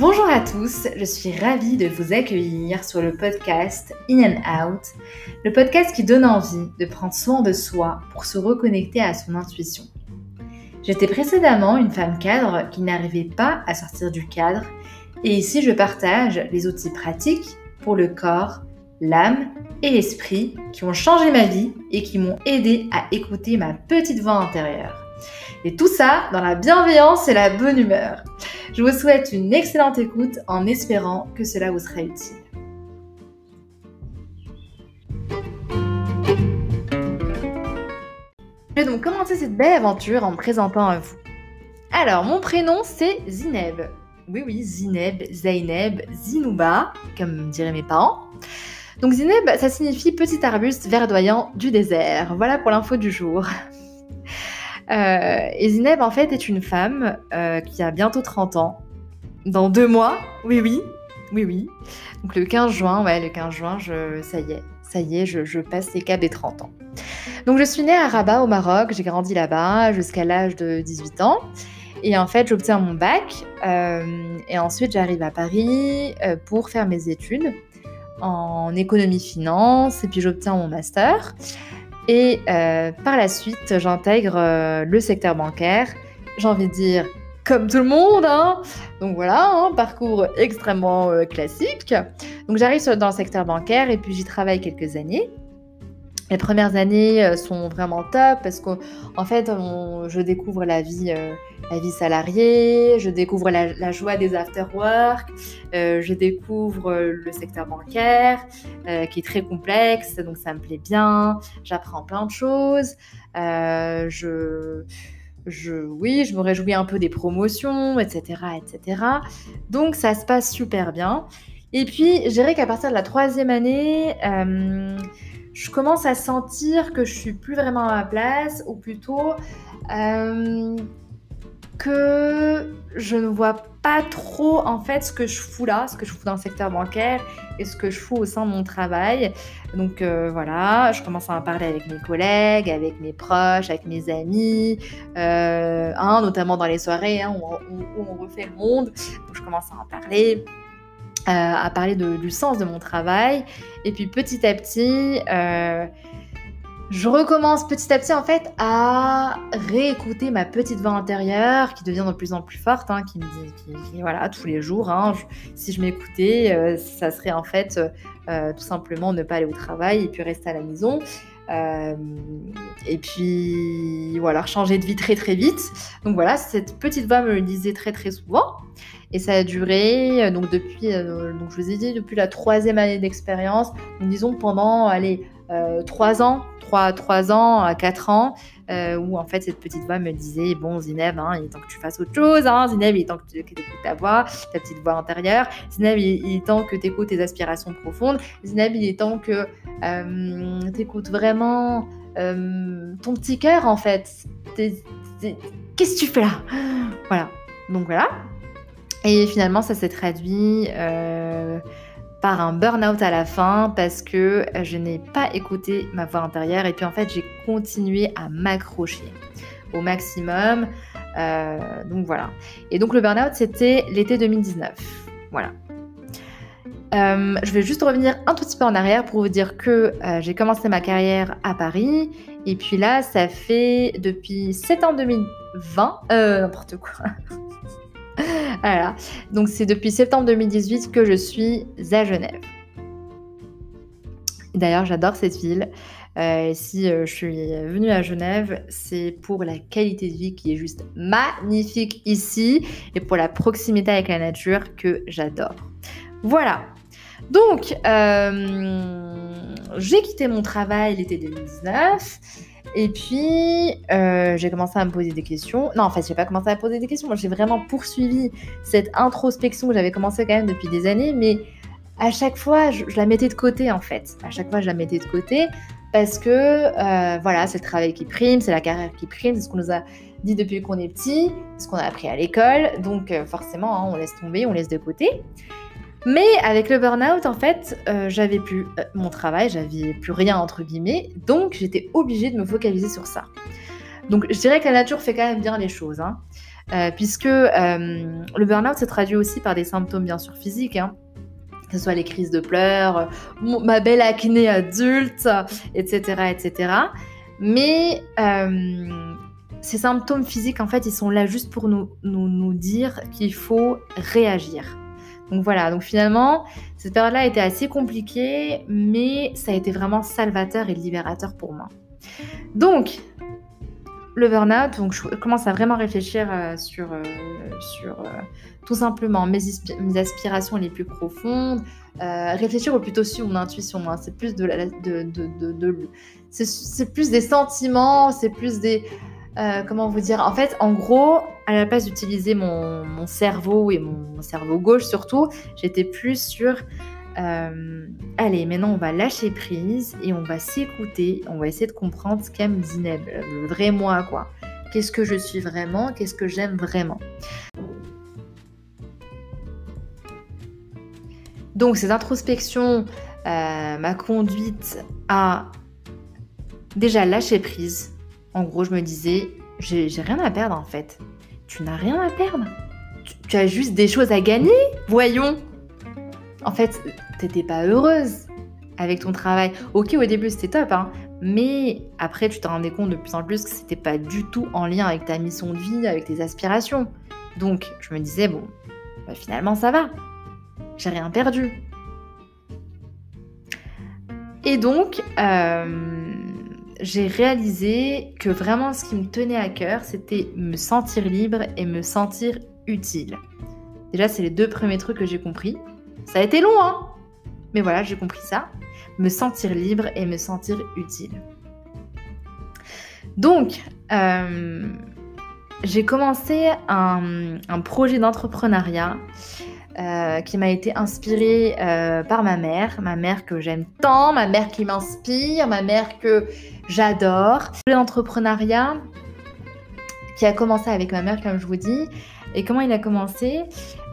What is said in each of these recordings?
Bonjour à tous, je suis ravie de vous accueillir sur le podcast In and Out, le podcast qui donne envie de prendre soin de soi pour se reconnecter à son intuition. J'étais précédemment une femme cadre qui n'arrivait pas à sortir du cadre et ici je partage les outils pratiques pour le corps, l'âme et l'esprit qui ont changé ma vie et qui m'ont aidé à écouter ma petite voix intérieure. Et tout ça dans la bienveillance et la bonne humeur. Je vous souhaite une excellente écoute en espérant que cela vous sera utile. Je vais donc commencer cette belle aventure en me présentant à vous. Alors, mon prénom c'est Zineb. Oui, oui, Zineb, Zaineb, Zinouba, comme diraient mes parents. Donc Zineb, ça signifie petit arbuste verdoyant du désert. Voilà pour l'info du jour. Euh, et Zineb, en fait, est une femme euh, qui a bientôt 30 ans. Dans deux mois, oui, oui, oui, oui. Donc le 15 juin, ouais, le 15 juin, je, ça y est, ça y est, je, passe les caps des 30 ans. Donc je suis née à Rabat, au Maroc, j'ai grandi là-bas jusqu'à l'âge de 18 ans. Et en fait, j'obtiens mon bac. Euh, et ensuite, j'arrive à Paris pour faire mes études en économie-finance. Et puis, j'obtiens mon master. Et euh, par la suite, j'intègre euh, le secteur bancaire. J'ai envie de dire, comme tout le monde. Hein. Donc voilà, un parcours extrêmement euh, classique. Donc j'arrive dans le secteur bancaire et puis j'y travaille quelques années. Les premières années euh, sont vraiment top parce qu'en fait, je découvre la vie, euh, la vie salariée, je découvre la, joie des after-work, euh, je découvre le secteur bancaire qui est très complexe, donc ça me plaît bien, j'apprends plein de choses, je, je, oui, je me réjouis un peu des promotions, etc., etc. Donc ça se passe super bien. Et puis, je dirais qu'à partir de la troisième année, je commence à sentir que je suis plus vraiment à ma place, ou plutôt euh, que je ne vois pas trop en fait ce que je fous là, ce que je fous dans le secteur bancaire et ce que je fous au sein de mon travail. Donc euh, voilà, je commence à en parler avec mes collègues, avec mes proches, avec mes amis, euh, hein, notamment dans les soirées hein, où, on refait le monde. Donc je commence à en parler. Euh, à parler du sens de mon travail. Et puis petit à petit, euh, je recommence petit à petit en fait à réécouter ma petite voix intérieure qui devient de plus en plus forte, hein, qui me dit, voilà, tous les jours, hein, si je m'écoutais, euh, ça serait en fait tout simplement ne pas aller au travail et puis rester à la maison. Et puis voilà, changer de vie très très vite. Donc voilà, cette petite voix me le disait très très souvent. Et ça a duré, euh, donc depuis, euh, donc je vous ai dit, depuis la troisième année d'expérience, disons pendant, allez, euh, trois ans, trois, trois ans à quatre ans, où en fait cette petite voix me disait, bon Zineb, hein, il est temps que tu fasses autre chose, hein, Zineb, il est temps que tu écoutes ta voix, ta petite voix intérieure, Zineb, il, est temps que tu écoutes tes aspirations profondes, Zineb, il est temps que tu écoutes vraiment ton petit cœur en fait. Qu'est-ce que tu fais là? Voilà. Donc voilà, et finalement, ça s'est traduit euh, par un burn-out à la fin parce que je n'ai pas écouté ma voix intérieure et puis en fait, j'ai continué à m'accrocher au maximum. Euh, donc voilà. Et donc le burn-out, c'était l'été 2019. Voilà. Euh, je vais juste revenir un tout petit peu en arrière pour vous dire que j'ai commencé ma carrière à Paris et puis là, ça fait depuis septembre 2020, n'importe quoi, voilà. Donc c'est depuis septembre 2018 que je suis à Genève. D'ailleurs, j'adore cette ville. Euh, si euh, je suis venue à Genève, c'est pour la qualité de vie qui est juste magnifique ici et pour la proximité avec la nature que j'adore. Voilà. Donc, euh, j'ai quitté mon travail l'été 2019 et puis, euh, j'ai commencé à me poser des questions. Non, en fait, j'ai pas commencé à poser des questions. Moi, j'ai vraiment poursuivi cette introspection que j'avais commencé quand même depuis des années, mais à chaque fois, je, la mettais de côté, en fait. À chaque fois, je la mettais de côté parce que, euh, voilà, c'est le travail qui prime, c'est la carrière qui prime, c'est ce qu'on nous a dit depuis qu'on est petit, c'est ce qu'on a appris à l'école. Donc, euh, forcément, hein, on laisse tomber, on laisse de côté. Mais avec le burn-out, en fait, euh, j'avais plus euh, mon travail, j'avais plus rien entre guillemets, donc j'étais obligée de me focaliser sur ça. Donc je dirais que la nature fait quand même bien les choses. Hein. puisque le burn-out se traduit aussi par des symptômes bien sûr physiques. Hein, que ce soit les crises de pleurs, ma belle acné adulte, etc. etc. Mais ces symptômes physiques, en fait, ils sont là juste pour nous, nous, nous dire qu'il faut réagir. Donc voilà, donc finalement, cette période-là a été assez compliquée, mais ça a été vraiment salvateur et libérateur pour moi. Donc, le burn-out, donc je commence à vraiment réfléchir euh, sur, euh, sur euh, tout simplement mes, aspirations les plus profondes, réfléchir plutôt sur mon intuition. Hein. c'est plus de, de c'est plus des sentiments, c'est plus des euh, comment vous dire? En fait, en gros, à la place d'utiliser mon, cerveau et mon cerveau gauche surtout, j'étais plus sur euh, allez, maintenant on va lâcher prise et on va s'écouter, on va essayer de comprendre ce qu'aime Zineb, le vrai moi quoi. Qu'est-ce que je suis vraiment? Qu'est-ce que j'aime vraiment? Donc cette introspection euh, m'a conduite à déjà lâcher prise, en gros, je me disais, j'ai rien à perdre en fait. Tu n'as rien à perdre. Tu, as juste des choses à gagner, voyons. En fait, t'étais pas heureuse avec ton travail. Ok, au début c'était top, hein, mais après tu te rendais compte de plus en plus que c'était pas du tout en lien avec ta mission de vie, avec tes aspirations. Donc je me disais, bon, bah, finalement ça va. J'ai rien perdu. Et donc, euh, j'ai réalisé que vraiment ce qui me tenait à cœur, c'était me sentir libre et me sentir utile. Déjà, c'est les deux premiers trucs que j'ai compris. Ça a été long, hein Mais voilà, j'ai compris ça. Me sentir libre et me sentir utile. Donc, euh, j'ai commencé un, un projet d'entrepreneuriat euh, qui m'a été inspirée euh, par ma mère, ma mère que j'aime tant, ma mère qui m'inspire, ma mère que j'adore. L'entrepreneuriat qui a commencé avec ma mère, comme je vous dis. Et comment il a commencé?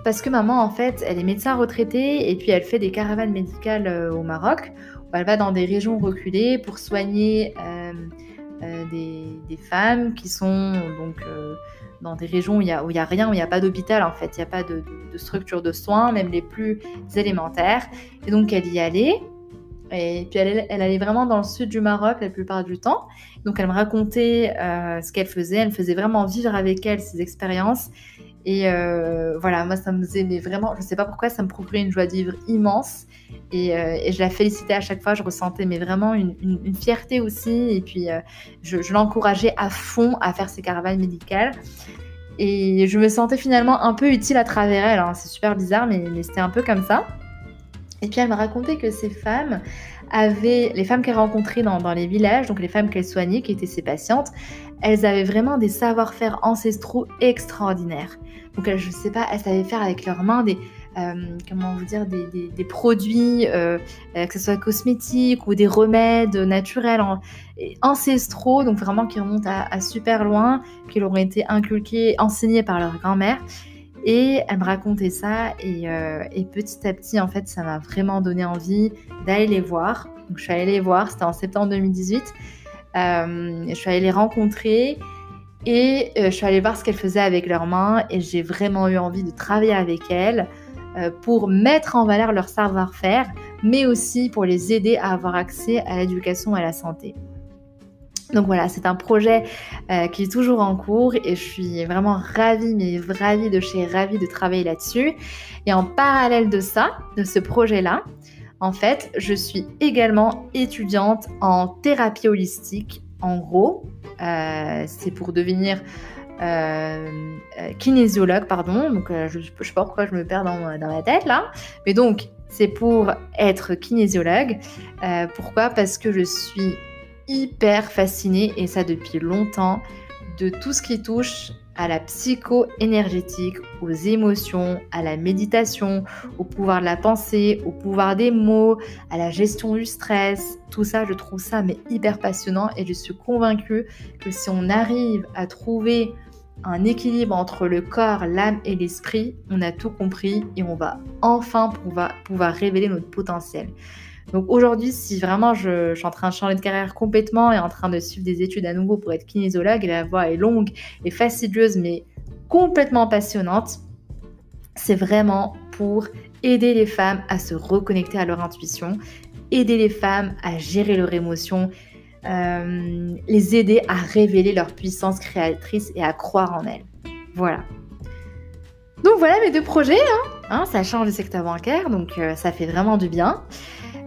Parce que maman, en fait, elle est médecin retraitée et puis elle fait des caravanes médicales euh, au Maroc, où elle va dans des régions reculées pour soigner des, des, femmes qui sont donc dans des régions où il n'y a, rien, où il n'y a pas d'hôpital en fait, il n'y a pas de, structure de soins, même les plus élémentaires. Et donc elle y allait. Et puis elle, allait vraiment dans le sud du Maroc la plupart du temps. Donc elle me racontait euh, ce qu'elle faisait, elle me faisait vraiment vivre avec elle ses expériences. Et euh, voilà, moi ça me faisait vraiment, je ne sais pas pourquoi, ça me procurait une joie de vivre immense. Et, euh, et, je la félicitais à chaque fois, je ressentais mais vraiment une, fierté aussi. Et puis je, je l'encourageais à fond à faire ses caravanes médicales. Et je me sentais finalement un peu utile à travers elle. Hein. C'est super bizarre, mais, c'était un peu comme ça. Et puis elle m'a raconté que ces femmes avaient, les femmes qu'elle rencontrait dans, les villages, donc les femmes qu'elle soignait, qui étaient ses patientes, elles avaient vraiment des savoir-faire ancestraux extraordinaires. Donc elles, je sais pas, elles savaient faire avec leurs mains des, euh, comment vous dire, des, produits, euh, euh, que ce soit cosmétiques ou des remèdes naturels ancestraux, donc vraiment qui remontent à, super loin, qui leur ont été inculqués, enseignés par leur grand-mère. Et elle me racontait ça et, petit à petit, en fait, ça m'a vraiment donné envie d'aller les voir. Donc je suis allée les voir, c'était en septembre 2018. je suis allée les rencontrer et je suis allée voir ce qu'elles faisaient avec leurs mains et j'ai vraiment eu envie de travailler avec elles. Euh, pour mettre en valeur leur savoir-faire, mais aussi pour les aider à avoir accès à l'éducation et à la santé. Donc voilà, c'est un projet euh, qui est toujours en cours et je suis vraiment ravie, mais ravie de chez ravie de travailler là-dessus. Et en parallèle de ça, de ce projet-là, en fait, je suis également étudiante en thérapie holistique. En gros, euh, c'est pour devenir euh, euh, kinésiologue, pardon. Donc, euh, je ne sais pas pourquoi je me perds dans, ma tête là. Mais donc, c'est pour être kinésiologue. pourquoi? Parce que je suis hyper fascinée, et ça depuis longtemps, de tout ce qui touche à la psycho-énergétique, aux émotions, à la méditation, au pouvoir de la pensée, au pouvoir des mots, à la gestion du stress. Tout ça, je trouve ça mais hyper passionnant et je suis convaincue que si on arrive à trouver un équilibre entre le corps, l'âme et l'esprit, on a tout compris et on va enfin pouvoir, révéler notre potentiel. Donc aujourd'hui, si vraiment je, suis en train de changer de carrière complètement et en train de suivre des études à nouveau pour être kinésiologue, la voie est longue et fastidieuse, mais complètement passionnante. C'est vraiment pour aider les femmes à se reconnecter à leur intuition, aider les femmes à gérer leurs émotions, euh, les aider à révéler leur puissance créatrice et à croire en elles. Voilà. Donc voilà mes deux projets. Hein. Hein, ça change le secteur bancaire, donc euh, ça fait vraiment du bien.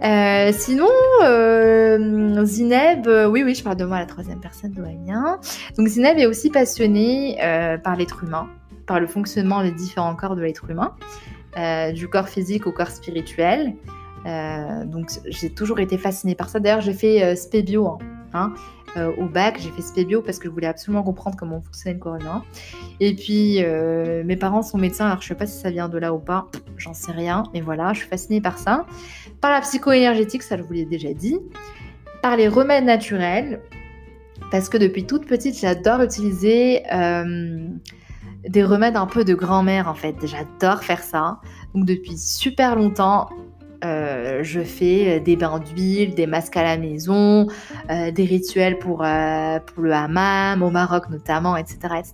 Euh, sinon, Zineb, oui, oui, je parle de moi à la troisième personne, de bien. Donc Zineb est aussi passionnée par l'être humain, par le fonctionnement des différents corps de l'être humain, du corps physique au corps spirituel. Donc j'ai toujours été fascinée par ça. D'ailleurs, j'ai fait Spébio hein, hein euh, au bac. J'ai fait Spébio parce que je voulais absolument comprendre comment fonctionnait le. Et puis mes parents sont médecins, alors je sais pas si ça vient de là ou pas. J'en sais rien, mais voilà, je suis fascinée par ça. Par la psycho-énergétique, ça je vous l'ai déjà dit. Par les remèdes naturels, parce que depuis toute petite, j'adore utiliser des remèdes un peu de grand-mère en fait. J'adore faire ça. Donc depuis super longtemps, euh, je fais euh, des bains d'huile, des masques à la maison, euh, des rituels pour, le hammam, au Maroc notamment, etc., etc.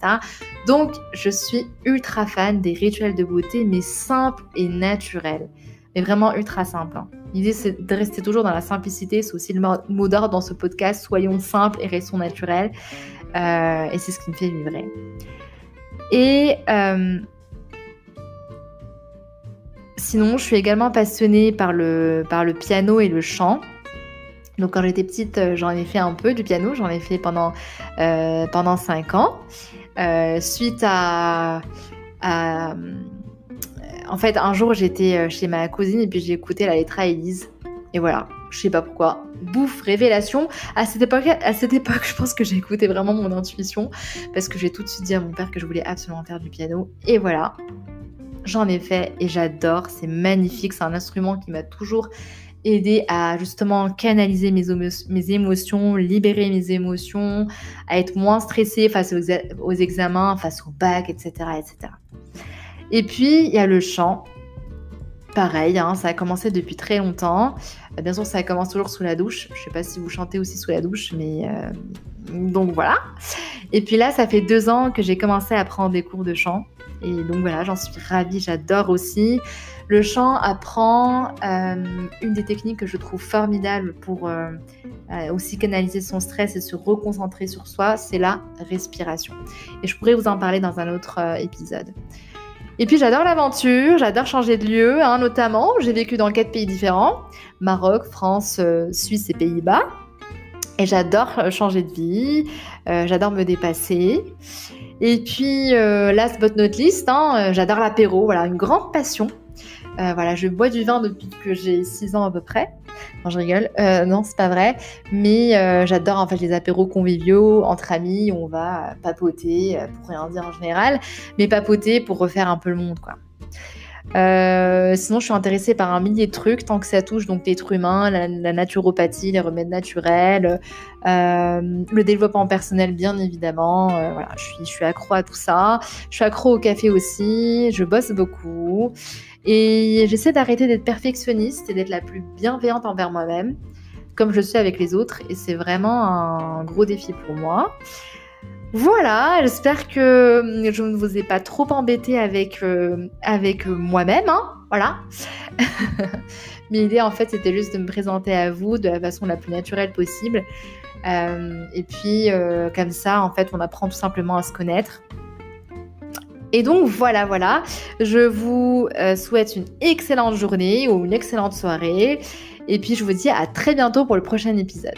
Donc, je suis ultra fan des rituels de beauté, mais simples et naturels. Mais vraiment ultra simples. Hein. L'idée, c'est de rester toujours dans la simplicité. C'est aussi le mot d'ordre dans ce podcast. Soyons simples et restons naturels. et c'est ce qui me fait vibrer. Et Sinon, je suis également passionnée par le, par le piano et le chant. Donc quand j'étais petite, euh, j'en ai fait un peu du piano, j'en ai fait pendant, euh, pendant 5 ans. Euh, suite à, En fait, un jour, j'étais chez ma cousine et puis j'ai écouté la lettre à Elise. Et voilà, je sais pas pourquoi. Bouffe, révélation. À cette époque, à cette époque je pense que j'ai écouté vraiment mon intuition parce que j'ai tout de suite dit à mon père que je voulais absolument faire du piano. Et voilà, J'en ai fait et j'adore, c'est magnifique, c'est un instrument qui m'a toujours aidé à justement canaliser mes, émotions, libérer mes émotions, à être moins stressée face aux, examens, face au bac, etc., etc. Et puis, il y a le chant. Pareil, hein, ça a commencé depuis très longtemps. Euh, bien sûr, ça commence toujours sous la douche. Je ne sais pas si vous chantez aussi sous la douche, mais euh, donc voilà. Et puis là, ça fait deux ans que j'ai commencé à prendre des cours de chant. Et donc voilà, j'en suis ravie, j'adore aussi. Le chant apprend euh, une des techniques que je trouve formidable pour euh, euh, aussi canaliser son stress et se reconcentrer sur soi, c'est la respiration. Et je pourrais vous en parler dans un autre épisode. Et puis j'adore l'aventure, j'adore changer de lieu, hein, notamment. J'ai vécu dans quatre pays différents Maroc, France, Suisse et Pays-Bas. Et j'adore changer de vie, j'adore me dépasser. Et puis, euh, last but not least, hein, euh, j'adore l'apéro, voilà, une grande passion. Euh, voilà, je bois du vin depuis que j'ai 6 ans à peu près. Non, je rigole. non, c'est pas vrai. Mais j'adore en les apéros conviviaux entre amis. On va papoter, pour rien dire en général, mais papoter pour refaire un peu le monde. Euh, sinon, je suis intéressée par un millier de trucs tant que ça touche donc l'être humain, la, naturopathie, les remèdes naturels, euh, le développement personnel, bien évidemment. Euh, voilà, je suis, je suis accro à tout ça. Je suis accro au café aussi. Je bosse beaucoup et j'essaie d'arrêter d'être perfectionniste et d'être la plus bienveillante envers moi-même, comme je suis avec les autres. Et c'est vraiment un gros défi pour moi. Voilà, j'espère que hum, je ne vous ai pas trop embêté avec, euh, avec moi-même. Hein, voilà. Mais l'idée, en fait, c'était juste de me présenter à vous de la façon la plus naturelle possible. Euh, et puis, euh, comme ça, en fait, on apprend tout simplement à se connaître. Et donc, voilà, voilà. Je vous souhaite une excellente journée ou une excellente soirée. Et puis, je vous dis à très bientôt pour le prochain épisode.